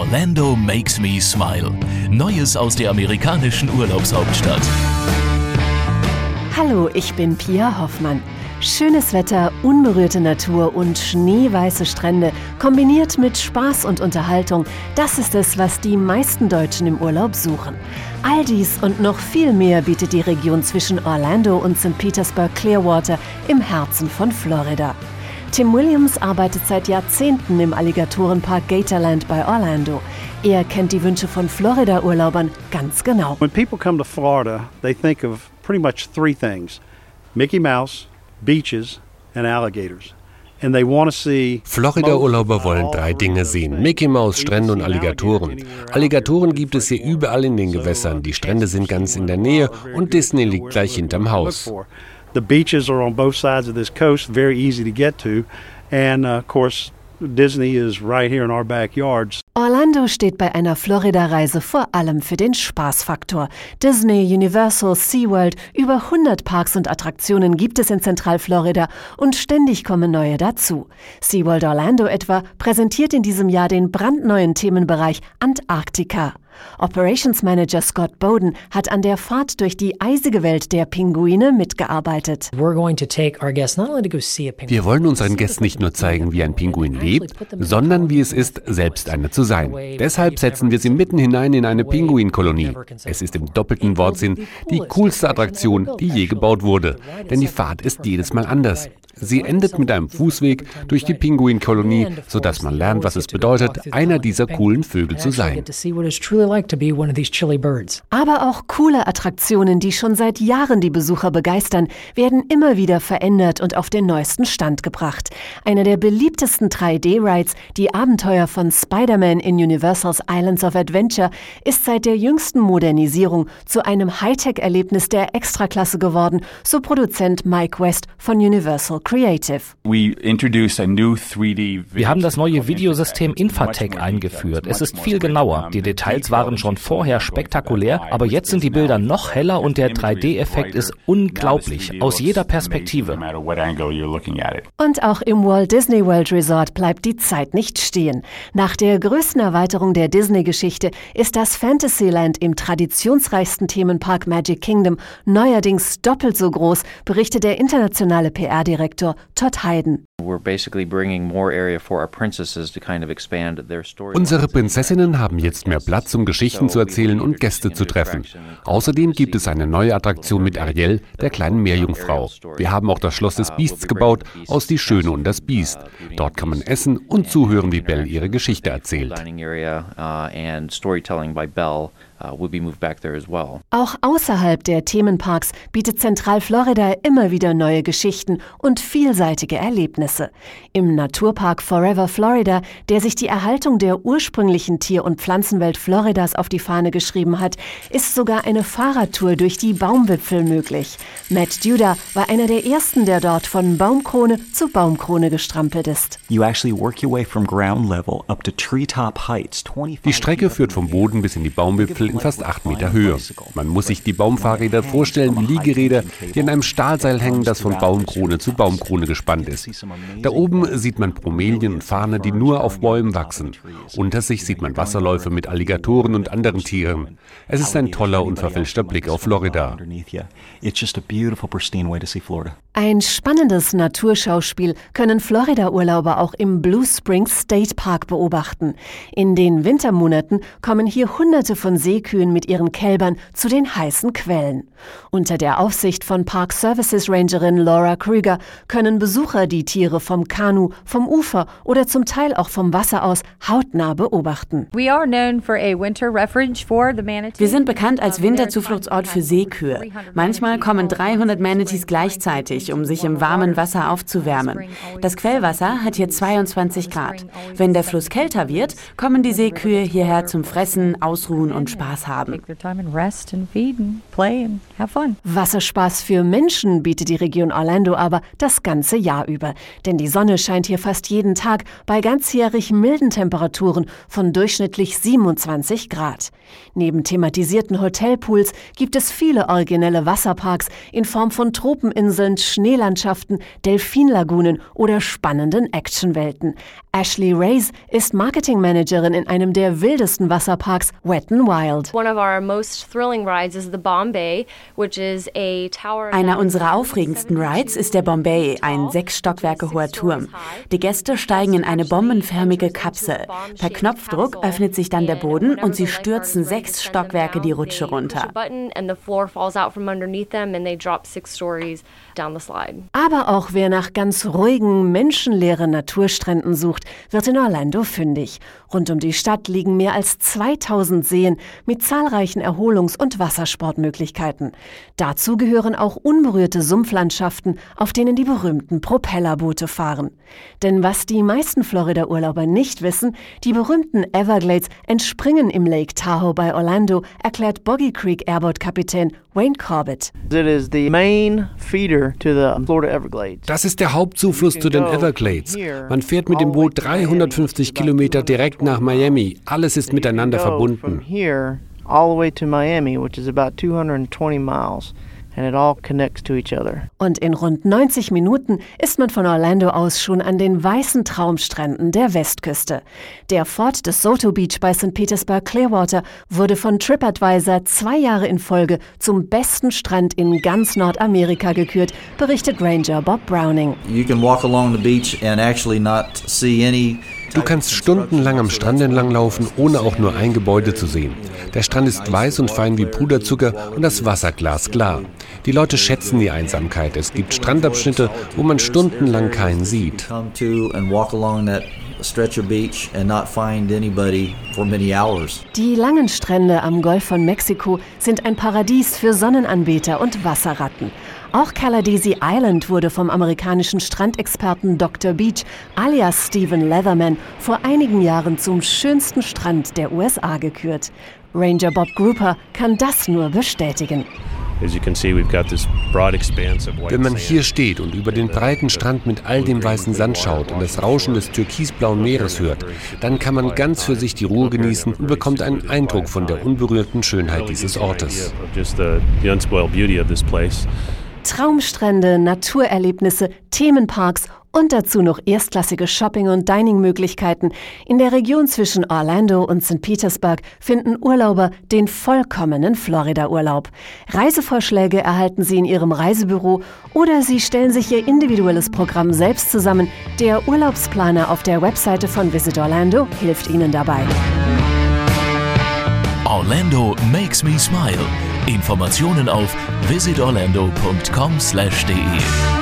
Orlando makes me smile. Neues aus der amerikanischen Urlaubshauptstadt. Hallo, ich bin Pia Hoffmann. Schönes Wetter, unberührte Natur und schneeweiße Strände kombiniert mit Spaß und Unterhaltung, das ist es, was die meisten Deutschen im Urlaub suchen. All dies und noch viel mehr bietet die Region zwischen Orlando und St. Petersburg Clearwater im Herzen von Florida. Tim Williams arbeitet seit Jahrzehnten im Alligatorenpark Gatorland bei Orlando. Er kennt die Wünsche von Florida-Urlaubern ganz genau. When people come to Florida, they think of pretty much three things Mickey Mouse, beaches, and alligators. And they want to see Florida-Urlauber wollen drei Dinge sehen. Mickey Mouse, Strände und Alligatoren. Alligatoren gibt es hier überall in den Gewässern. Die Strände sind ganz in der Nähe und Disney liegt gleich hinterm Haus. The beaches are on both sides of this coast, very easy to get to. And uh, of course, Disney is right here in our backyards. Orlando steht bei einer Florida-Reise vor allem für den Spaßfaktor. Disney, Universal, SeaWorld, über 100 Parks und Attraktionen gibt es in Zentralflorida und ständig kommen neue dazu. SeaWorld Orlando etwa präsentiert in diesem Jahr den brandneuen Themenbereich Antarktika. Operations Manager Scott Bowden hat an der Fahrt durch die eisige Welt der Pinguine mitgearbeitet. Wir wollen unseren Gästen nicht nur zeigen, wie ein Pinguin lebt, sondern wie es ist, selbst eine zu sein. Deshalb setzen wir sie mitten hinein in eine Pinguinkolonie. Es ist im doppelten Wortsinn die coolste Attraktion, die je gebaut wurde. Denn die Fahrt ist jedes Mal anders. Sie endet mit einem Fußweg durch die Pinguinkolonie, sodass man lernt, was es bedeutet, einer dieser coolen Vögel zu sein. Aber auch coole Attraktionen, die schon seit Jahren die Besucher begeistern, werden immer wieder verändert und auf den neuesten Stand gebracht. Einer der beliebtesten 3D-Rides, die Abenteuer von Spider-Man in Universals Islands of Adventure, ist seit der jüngsten Modernisierung zu einem Hightech-Erlebnis der Extraklasse geworden, so Produzent Mike West von Universal Creative. Wir haben das neue Videosystem Infatec eingeführt. Es ist viel genauer. Die Details waren schon vorher spektakulär, aber jetzt sind die Bilder noch heller und der 3D-Effekt ist unglaublich, aus jeder Perspektive. Und auch im Walt Disney World Resort bleibt die Zeit nicht stehen. Nach der größten Erweiterung der Disney-Geschichte ist das Fantasyland im traditionsreichsten Themenpark Magic Kingdom neuerdings doppelt so groß, berichtet der internationale PR-Direktor Todd Hayden. Unsere Prinzessinnen haben jetzt mehr Platz, um Geschichten zu erzählen und Gäste zu treffen. Außerdem gibt es eine neue Attraktion mit Ariel, der kleinen Meerjungfrau. Wir haben auch das Schloss des Biests gebaut, aus Die Schöne und das Biest. Dort kann man essen und zuhören, wie Belle ihre Geschichte erzählt. Auch außerhalb der Themenparks bietet Zentralflorida immer wieder neue Geschichten und vielseitige Erlebnisse. Im Naturpark Forever Florida, der sich die Erhaltung der ursprünglichen Tier- und Pflanzenwelt Floridas auf die Fahne geschrieben hat, ist sogar eine Fahrradtour durch die Baumwipfel möglich. Matt Duda war einer der ersten, der dort von Baumkrone zu Baumkrone gestrampelt ist. Die Strecke führt vom Boden bis in die Baumwipfel in fast acht Meter Höhe. Man muss sich die Baumfahrräder vorstellen wie Liegeräder, die an einem Stahlseil hängen, das von Baumkrone zu Baumkrone gespannt ist. Da oben sieht man Bromelien und Farne, die nur auf Bäumen wachsen. Unter sich sieht man Wasserläufe mit Alligatoren und anderen Tieren. Es ist ein toller, unverfälschter Blick auf Florida. Ein spannendes Naturschauspiel können Florida-Urlauber auch im Blue Springs State Park beobachten. In den Wintermonaten kommen hier Hunderte von Seekühen mit ihren Kälbern zu den heißen Quellen. Unter der Aufsicht von Park Services Rangerin Laura Krüger können Besucher die Tiere vom Kanu, vom Ufer oder zum Teil auch vom Wasser aus hautnah beobachten. Wir sind bekannt als Winterzufluchtsort für Seekühe. Manchmal kommen 300 Manatees gleichzeitig, um sich im warmen Wasser aufzuwärmen. Das Quellwasser hat hier 22 Grad. Wenn der Fluss kälter wird, kommen die Seekühe hierher zum Fressen, Ausruhen und Spaß. Spaß haben. Wasserspaß für Menschen bietet die Region Orlando aber das ganze Jahr über. Denn die Sonne scheint hier fast jeden Tag bei ganzjährig milden Temperaturen von durchschnittlich 27 Grad. Neben thematisierten Hotelpools gibt es viele originelle Wasserparks in Form von Tropeninseln, Schneelandschaften, Delfinlagunen oder spannenden Actionwelten. Ashley Rays ist Marketingmanagerin in einem der wildesten Wasserparks, Wet n Wild. Einer unserer aufregendsten Rides ist der Bombay, ein sechs Stockwerke hoher Turm. Die Gäste steigen in eine bombenförmige Kapsel. Per Knopfdruck öffnet sich dann der Boden und sie stürzen sechs Stockwerke die Rutsche runter. Aber auch wer nach ganz ruhigen, menschenleeren Naturstränden sucht, wird in Orlando fündig. Rund um die Stadt liegen mehr als 2000 Seen mit zahlreichen Erholungs- und Wassersportmöglichkeiten. Dazu gehören auch unberührte Sumpflandschaften, auf denen die berühmten Propellerboote fahren. Denn was die meisten Florida-Urlauber nicht wissen, die berühmten Everglades entspringen im Lake Tahoe bei Orlando, erklärt Boggy Creek Airboat-Kapitän Wayne Corbett. Das ist der Hauptzufluss zu den Everglades. Man fährt mit dem Boot 350 Kilometer direkt nach Miami. Alles ist miteinander verbunden. all the way to Miami, which is about 220 miles. Und in rund 90 Minuten ist man von Orlando aus schon an den weißen Traumstränden der Westküste. Der Fort des Soto Beach bei St. Petersburg Clearwater wurde von TripAdvisor zwei Jahre in Folge zum besten Strand in ganz Nordamerika gekürt, berichtet Ranger Bob Browning. You can walk along the beach and actually not see any Du kannst stundenlang am Strand entlang laufen, ohne auch nur ein Gebäude zu sehen. Der Strand ist weiß und fein wie Puderzucker und das Wasser glasklar. Die Leute schätzen die Einsamkeit. Es gibt Strandabschnitte, wo man stundenlang keinen sieht. Die langen Strände am Golf von Mexiko sind ein Paradies für Sonnenanbeter und Wasserratten. Auch Caladesi Island wurde vom amerikanischen Strandexperten Dr. Beach alias Stephen Leatherman vor einigen Jahren zum schönsten Strand der USA gekürt. Ranger Bob Grouper kann das nur bestätigen. Wenn man hier steht und über den breiten Strand mit all dem weißen Sand schaut und das Rauschen des türkisblauen Meeres hört, dann kann man ganz für sich die Ruhe genießen und bekommt einen Eindruck von der unberührten Schönheit dieses Ortes. Traumstrände, Naturerlebnisse, Themenparks und dazu noch erstklassige Shopping- und Dining-Möglichkeiten. In der Region zwischen Orlando und St. Petersburg finden Urlauber den vollkommenen Florida-Urlaub. Reisevorschläge erhalten Sie in Ihrem Reisebüro oder Sie stellen sich Ihr individuelles Programm selbst zusammen. Der Urlaubsplaner auf der Webseite von Visit Orlando hilft Ihnen dabei. Orlando makes me smile. Informationen auf visitorlando.com/de.